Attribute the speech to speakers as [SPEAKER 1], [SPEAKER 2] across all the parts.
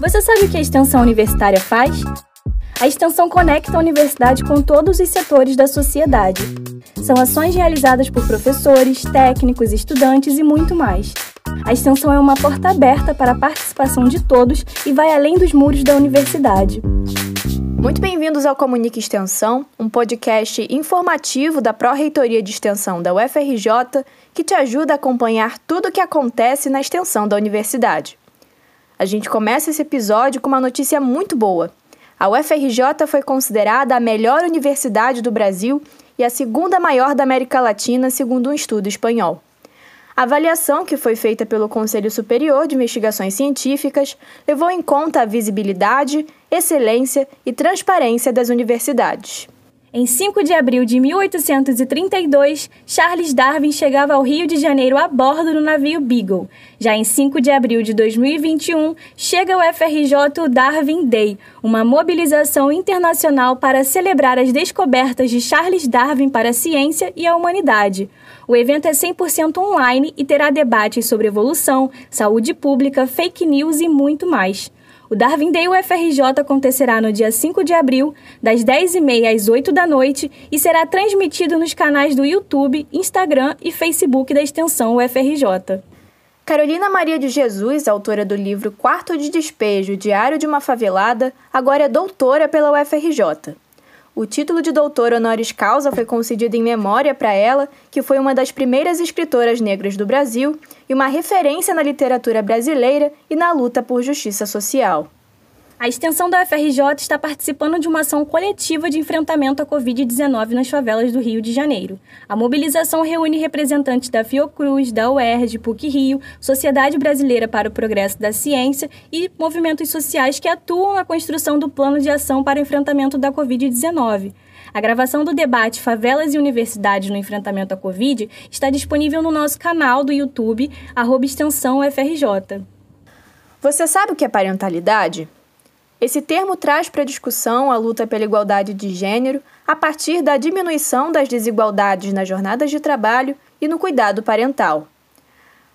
[SPEAKER 1] Você sabe o que a extensão universitária faz? A extensão conecta a universidade com todos os setores da sociedade. São ações realizadas por professores, técnicos, estudantes e muito mais. A extensão é uma porta aberta para a participação de todos e vai além dos muros da universidade.
[SPEAKER 2] Muito bem-vindos ao Comunique Extensão, um podcast informativo da Pró-Reitoria de Extensão da UFRJ que te ajuda a acompanhar tudo o que acontece na extensão da universidade. A gente começa esse episódio com uma notícia muito boa. A UFRJ foi considerada a melhor universidade do Brasil e a segunda maior da América Latina, segundo um estudo espanhol. A avaliação, que foi feita pelo Conselho Superior de Investigações Científicas, levou em conta a visibilidade, excelência e transparência das universidades.
[SPEAKER 1] Em 5 de abril de 1832, Charles Darwin chegava ao Rio de Janeiro a bordo do navio Beagle. Já em 5 de abril de 2021, chega ao FRJ o Darwin Day, uma mobilização internacional para celebrar as descobertas de Charles Darwin para a ciência e a humanidade. O evento é 100% online e terá debates sobre evolução, saúde pública, fake news e muito mais. O Darwin Day UFRJ acontecerá no dia 5 de abril, das 10h30 às 8 da noite e será transmitido nos canais do YouTube, Instagram e Facebook da extensão UFRJ.
[SPEAKER 2] Carolina Maria de Jesus, autora do livro Quarto de Despejo, Diário de uma Favelada, agora é doutora pela UFRJ. O título de doutora honoris causa foi concedido em memória para ela, que foi uma das primeiras escritoras negras do Brasil e uma referência na literatura brasileira e na luta por justiça social.
[SPEAKER 1] A extensão da UFRJ está participando de uma ação coletiva de enfrentamento à Covid-19 nas favelas do Rio de Janeiro. A mobilização reúne representantes da Fiocruz, da UERJ, PUC-Rio, Sociedade Brasileira para o Progresso da Ciência e movimentos sociais que atuam na construção do plano de ação para o enfrentamento da Covid-19. A gravação do debate Favelas e Universidades no Enfrentamento à Covid está disponível no nosso canal do YouTube, arroba extensão.
[SPEAKER 2] Você sabe o que é parentalidade? Esse termo traz para discussão a luta pela igualdade de gênero a partir da diminuição das desigualdades nas jornadas de trabalho e no cuidado parental.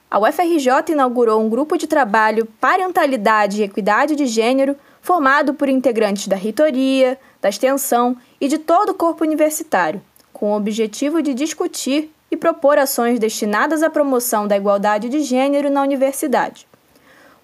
[SPEAKER 2] A UFRJ inaugurou um grupo de trabalho Parentalidade e Equidade de Gênero, formado por integrantes da reitoria, da extensão e de todo o corpo universitário, com o objetivo de discutir e propor ações destinadas à promoção da igualdade de gênero na universidade.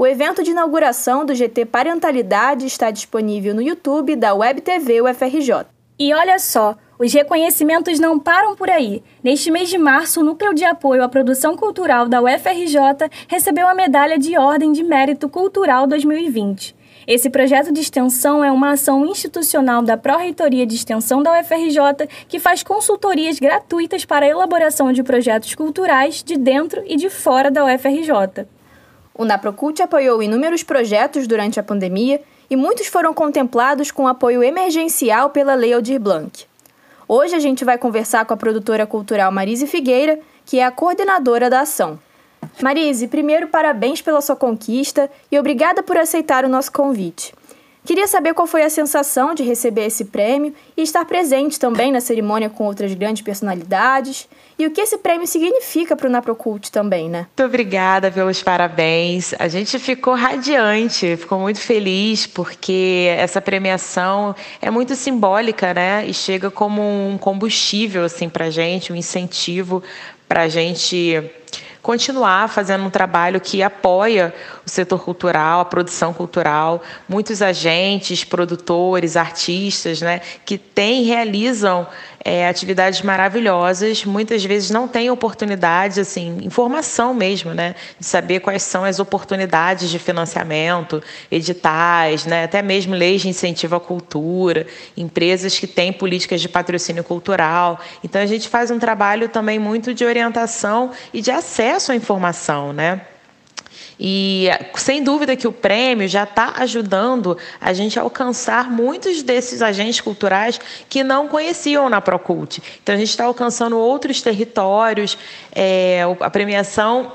[SPEAKER 2] O evento de inauguração do GT Parentalidade está disponível no YouTube da Web TV UFRJ.
[SPEAKER 1] E olha só, os reconhecimentos não param por aí. Neste mês de março, o Núcleo de Apoio à Produção Cultural da UFRJ recebeu a Medalha de Ordem de Mérito Cultural 2020. Esse projeto de extensão é uma ação institucional da Pró-Reitoria de Extensão da UFRJ que faz consultorias gratuitas para a elaboração de projetos culturais de dentro e de fora da UFRJ.
[SPEAKER 2] O Naprocult apoiou inúmeros projetos durante a pandemia e muitos foram contemplados com apoio emergencial pela Lei Aldir Blanc. Hoje a gente vai conversar com a produtora cultural Marise Figueira, que é a coordenadora da ação. Marise, primeiro parabéns pela sua conquista e obrigada por aceitar o nosso convite. Queria saber qual foi a sensação de receber esse prêmio e estar presente também na cerimônia com outras grandes personalidades e o que esse prêmio significa para o Naprocult também, né?
[SPEAKER 3] Muito obrigada pelos parabéns. A gente ficou radiante, ficou muito feliz porque essa premiação é muito simbólica, né? E chega como um combustível assim para gente, um incentivo para gente continuar fazendo um trabalho que apoia o setor cultural, a produção cultural, muitos agentes, produtores, artistas, né, que têm, realizam é, atividades maravilhosas, muitas vezes não têm oportunidades, assim, informação mesmo, né, de saber quais são as oportunidades de financiamento, editais, né, até mesmo leis de incentivo à cultura, empresas que têm políticas de patrocínio cultural. Então a gente faz um trabalho também muito de orientação e de acesso à informação, né? E sem dúvida que o prêmio já está ajudando a gente a alcançar muitos desses agentes culturais que não conheciam na Procult. Então a gente está alcançando outros territórios. É, a premiação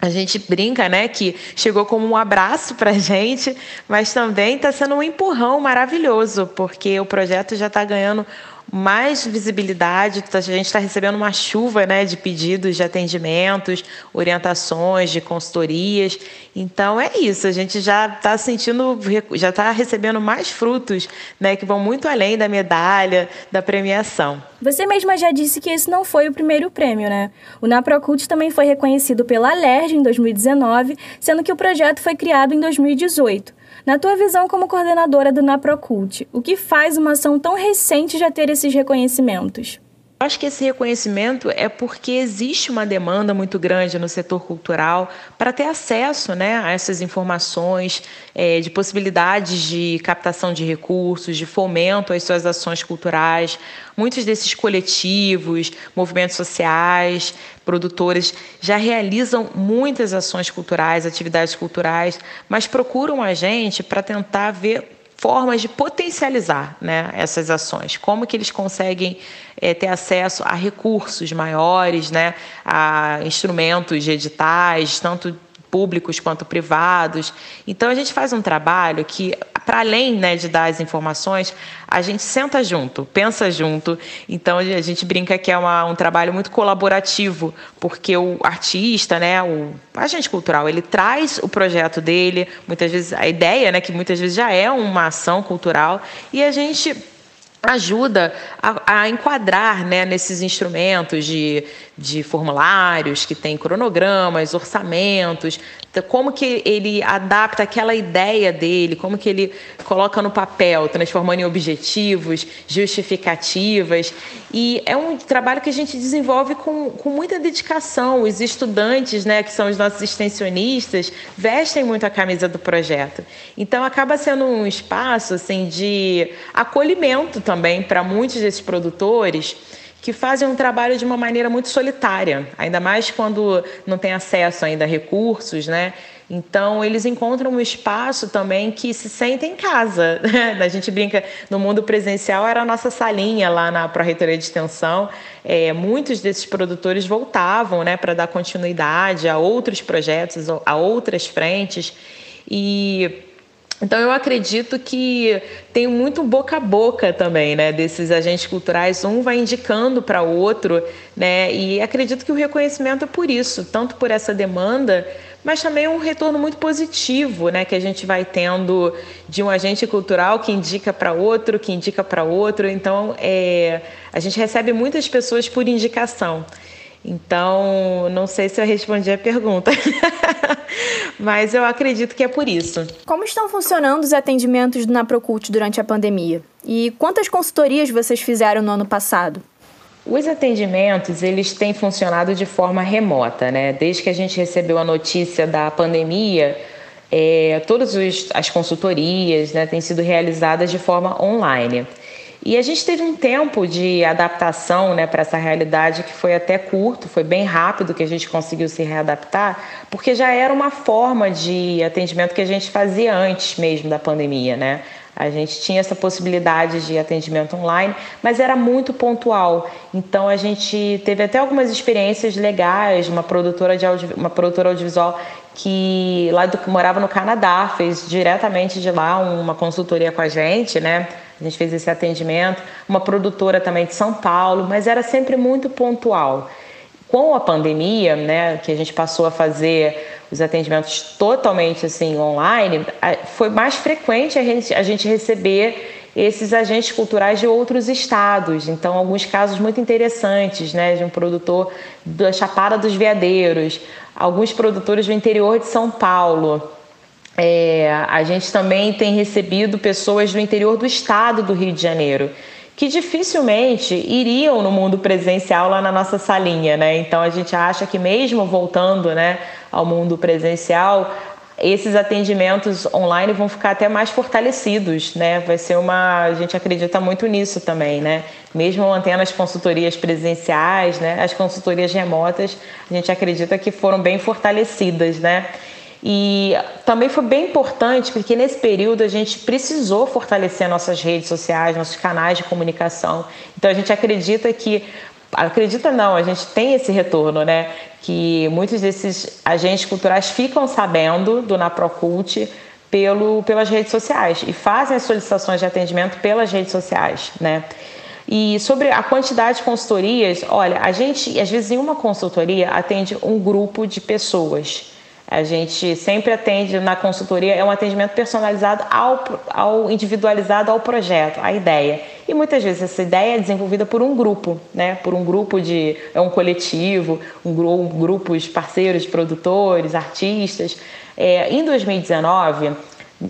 [SPEAKER 3] a gente brinca, né, que chegou como um abraço para a gente, mas também está sendo um empurrão maravilhoso, porque o projeto já está ganhando mais visibilidade. A gente está recebendo uma chuva né, de pedidos de atendimentos, orientações, de consultorias. Então é isso, a gente já está sentindo, já está recebendo mais frutos, né, que vão muito além da medalha, da premiação.
[SPEAKER 1] Você mesma já disse que esse não foi o primeiro prêmio, né? O Naprocult também foi reconhecido pela Alerj em 2019, sendo que o projeto foi criado em 2018. Na tua visão como coordenadora do Naprocult, o que faz uma ação tão recente já ter esses reconhecimentos?
[SPEAKER 3] Acho que esse reconhecimento é porque existe uma demanda muito grande no setor cultural para ter acesso né, a essas informações, é, de possibilidades de captação de recursos, de fomento às suas ações culturais. Muitos desses coletivos, movimentos sociais, produtores já realizam muitas ações culturais, atividades culturais, mas procuram a gente para tentar ver formas de potencializar né, essas ações, como que eles conseguem é, ter acesso a recursos maiores, né, a instrumentos editais, tanto públicos quanto privados. Então a gente faz um trabalho que, para além né, de dar as informações, a gente senta junto, pensa junto. Então a gente brinca que é uma, um trabalho muito colaborativo, porque o artista, né, o agente cultural, ele traz o projeto dele, muitas vezes a ideia, né, que muitas vezes já é uma ação cultural, e a gente ajuda a, a, enquadrar né, nesses instrumentos de, de formulários que tem cronogramas, orçamentos, como que ele adapta aquela ideia dele, como que ele coloca no papel, transformando em objetivos, justificativas. E é um trabalho que a gente desenvolve com, com muita dedicação. Os estudantes, né, que são os nossos extensionistas, vestem muito a camisa do projeto. Então acaba sendo um espaço assim de acolhimento também para muitos desses produtores que fazem um trabalho de uma maneira muito solitária, ainda mais quando não tem acesso ainda a recursos, né? Então, eles encontram um espaço também que se sentem em casa. Né? A gente brinca, no mundo presencial era a nossa salinha lá na Pró-Reitoria de Extensão. É, muitos desses produtores voltavam né, para dar continuidade a outros projetos, a outras frentes. E então eu acredito que tem muito boca a boca também, né, desses agentes culturais, um vai indicando para o outro, né, e acredito que o reconhecimento é por isso, tanto por essa demanda, mas também um retorno muito positivo, né, que a gente vai tendo de um agente cultural que indica para outro, que indica para outro, então é, a gente recebe muitas pessoas por indicação. Então, não sei se eu respondi a pergunta, mas eu acredito que é por isso.
[SPEAKER 2] Como estão funcionando os atendimentos do Naprocult durante a pandemia? E quantas consultorias vocês fizeram no ano passado?
[SPEAKER 3] Os atendimentos, eles têm funcionado de forma remota, né? Desde que a gente recebeu a notícia da pandemia, é, todas as consultorias né, têm sido realizadas de forma online. E a gente teve um tempo de adaptação né, para essa realidade que foi até curto, foi bem rápido que a gente conseguiu se readaptar, porque já era uma forma de atendimento que a gente fazia antes mesmo da pandemia, né? A gente tinha essa possibilidade de atendimento online, mas era muito pontual. Então a gente teve até algumas experiências legais, uma produtora de audio, uma produtora audiovisual que lá do, morava no Canadá fez diretamente de lá uma consultoria com a gente, né? A gente fez esse atendimento, uma produtora também de São Paulo, mas era sempre muito pontual. Com a pandemia, né, que a gente passou a fazer os atendimentos totalmente assim online, foi mais frequente a gente, a gente receber esses agentes culturais de outros estados. Então, alguns casos muito interessantes, né, de um produtor da Chapada dos Veadeiros, alguns produtores do interior de São Paulo. É, a gente também tem recebido pessoas do interior do estado do Rio de Janeiro que dificilmente iriam no mundo presencial lá na nossa salinha, né? Então a gente acha que mesmo voltando, né, ao mundo presencial, esses atendimentos online vão ficar até mais fortalecidos, né? Vai ser uma, a gente acredita muito nisso também, né? Mesmo mantendo as consultorias presenciais, né? As consultorias remotas, a gente acredita que foram bem fortalecidas, né? E também foi bem importante porque nesse período a gente precisou fortalecer nossas redes sociais, nossos canais de comunicação. Então a gente acredita que acredita não, a gente tem esse retorno, né? Que muitos desses agentes culturais ficam sabendo do Naprocult pelo, pelas redes sociais e fazem as solicitações de atendimento pelas redes sociais, né? E sobre a quantidade de consultorias, olha, a gente, às vezes, em uma consultoria atende um grupo de pessoas. A gente sempre atende na consultoria, é um atendimento personalizado ao, ao individualizado ao projeto, à ideia. E muitas vezes essa ideia é desenvolvida por um grupo, né? Por um grupo de. é um coletivo, um, um grupos parceiros, produtores, artistas. É, em 2019,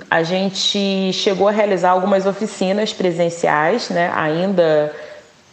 [SPEAKER 3] a gente chegou a realizar algumas oficinas presenciais, né? Ainda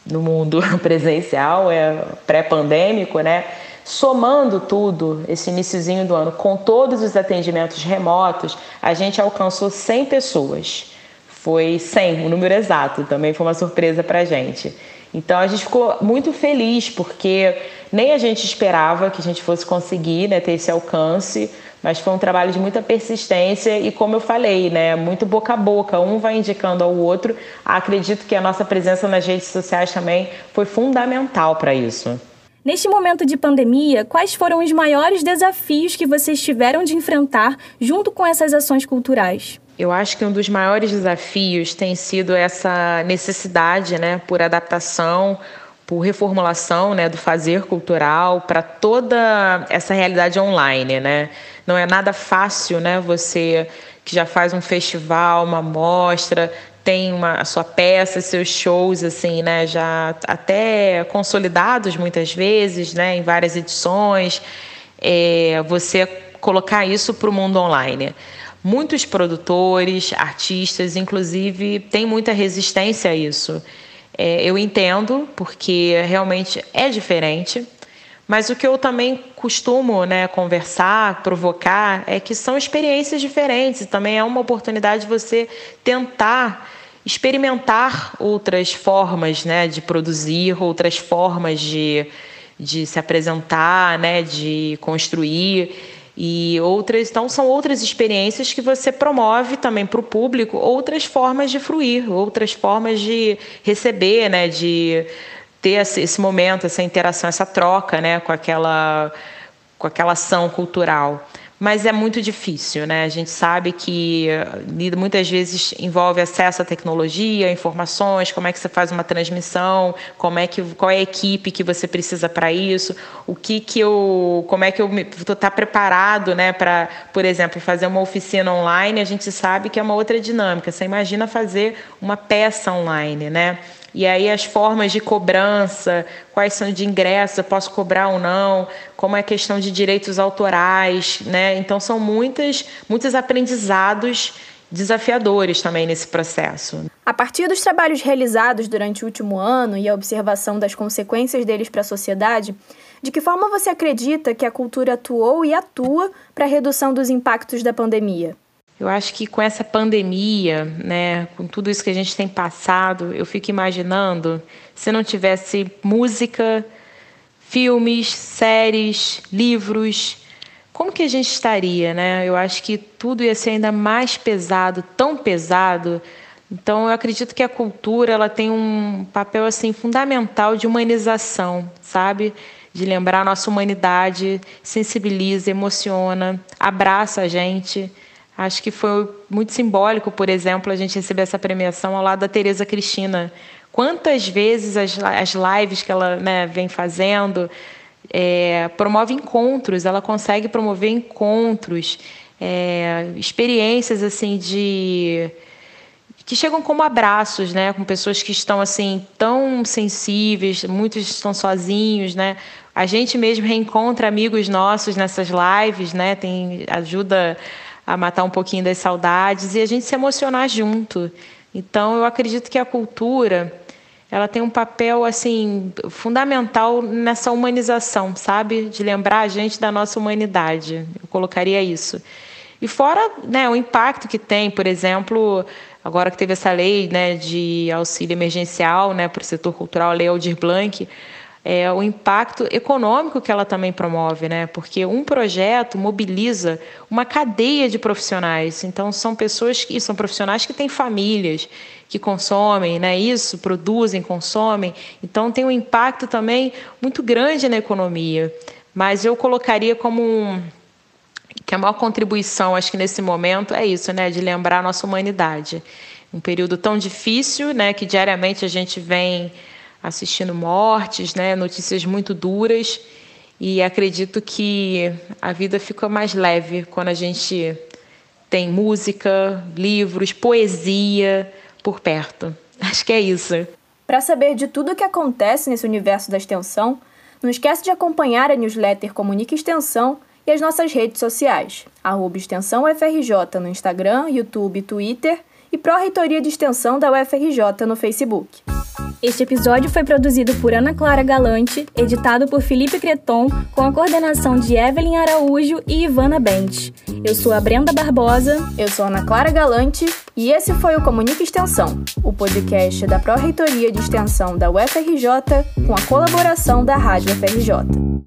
[SPEAKER 3] no mundo presencial, é pré-pandêmico, né? Somando tudo, esse iníciozinho do ano, com todos os atendimentos remotos, a gente alcançou 100 pessoas. Foi 100, o número exato, também foi uma surpresa para a gente. Então a gente ficou muito feliz porque nem a gente esperava que a gente fosse conseguir né, ter esse alcance, mas foi um trabalho de muita persistência e como eu falei, né, muito boca a boca, um vai indicando ao outro. Acredito que a nossa presença nas redes sociais também foi fundamental para isso.
[SPEAKER 1] Neste momento de pandemia, quais foram os maiores desafios que vocês tiveram de enfrentar junto com essas ações culturais?
[SPEAKER 3] Eu acho que um dos maiores desafios tem sido essa necessidade, né, por adaptação, por reformulação, né, do fazer cultural para toda essa realidade online, né? Não é nada fácil, né, você que já faz um festival, uma mostra, tem uma, a sua peça, seus shows, assim, né, já até consolidados muitas vezes, né, em várias edições, é, você colocar isso para o mundo online. Muitos produtores, artistas, inclusive, têm muita resistência a isso. É, eu entendo, porque realmente é diferente, mas o que eu também costumo né, conversar, provocar, é que são experiências diferentes. Também é uma oportunidade de você tentar experimentar outras formas né, de produzir, outras formas de, de se apresentar, né, de construir e outras então são outras experiências que você promove também para o público outras formas de fruir outras formas de receber né de ter esse momento, essa interação, essa troca né, com, aquela, com aquela ação cultural. Mas é muito difícil, né? A gente sabe que muitas vezes envolve acesso à tecnologia, informações, como é que você faz uma transmissão, como é que qual é a equipe que você precisa para isso, o que que eu, como é que eu estou tá preparado, né, para, por exemplo, fazer uma oficina online. A gente sabe que é uma outra dinâmica. Você imagina fazer uma peça online, né? E aí as formas de cobrança, quais são de ingresso, posso cobrar ou não, como é a questão de direitos autorais, né? Então são muitas, muitos aprendizados desafiadores também nesse processo.
[SPEAKER 2] A partir dos trabalhos realizados durante o último ano e a observação das consequências deles para a sociedade, de que forma você acredita que a cultura atuou e atua para a redução dos impactos da pandemia?
[SPEAKER 3] Eu acho que com essa pandemia, né, com tudo isso que a gente tem passado, eu fico imaginando se não tivesse música, filmes, séries, livros, como que a gente estaria, né? Eu acho que tudo ia ser ainda mais pesado, tão pesado. Então, eu acredito que a cultura ela tem um papel assim fundamental de humanização, sabe? De lembrar a nossa humanidade, sensibiliza, emociona, abraça a gente. Acho que foi muito simbólico, por exemplo, a gente receber essa premiação ao lado da Tereza Cristina. Quantas vezes as, as lives que ela né, vem fazendo é, promove encontros, ela consegue promover encontros, é, experiências assim de que chegam como abraços, né, com pessoas que estão assim tão sensíveis, muitos estão sozinhos, né? A gente mesmo reencontra amigos nossos nessas lives, né? Tem ajuda a matar um pouquinho das saudades e a gente se emocionar junto. Então, eu acredito que a cultura ela tem um papel assim fundamental nessa humanização, sabe? De lembrar a gente da nossa humanidade. Eu colocaria isso. E fora né, o impacto que tem, por exemplo, agora que teve essa lei né, de auxílio emergencial né, para o setor cultural, a Lei Aldir Blanc, é, o impacto econômico que ela também promove, né? Porque um projeto mobiliza uma cadeia de profissionais. Então são pessoas que são profissionais que têm famílias, que consomem, né? Isso, produzem, consomem. Então tem um impacto também muito grande na economia. Mas eu colocaria como um, que a maior contribuição, acho que nesse momento é isso, né? De lembrar a nossa humanidade um período tão difícil, né, que diariamente a gente vem assistindo mortes, né, notícias muito duras, e acredito que a vida fica mais leve quando a gente tem música, livros, poesia por perto. Acho que é isso.
[SPEAKER 2] Para saber de tudo o que acontece nesse universo da extensão, não esquece de acompanhar a newsletter Comunica Extensão e as nossas redes sociais, arroba Extensão UFRJ no Instagram, YouTube, Twitter e Pró-Reitoria de Extensão da UFRJ no Facebook.
[SPEAKER 1] Este episódio foi produzido por Ana Clara Galante, editado por Felipe Creton, com a coordenação de Evelyn Araújo e Ivana Bentes. Eu sou a Brenda Barbosa.
[SPEAKER 2] Eu sou Ana Clara Galante e esse foi o Comunica Extensão, o podcast da Pró-Reitoria de Extensão da UFRJ com a colaboração da Rádio UFRJ.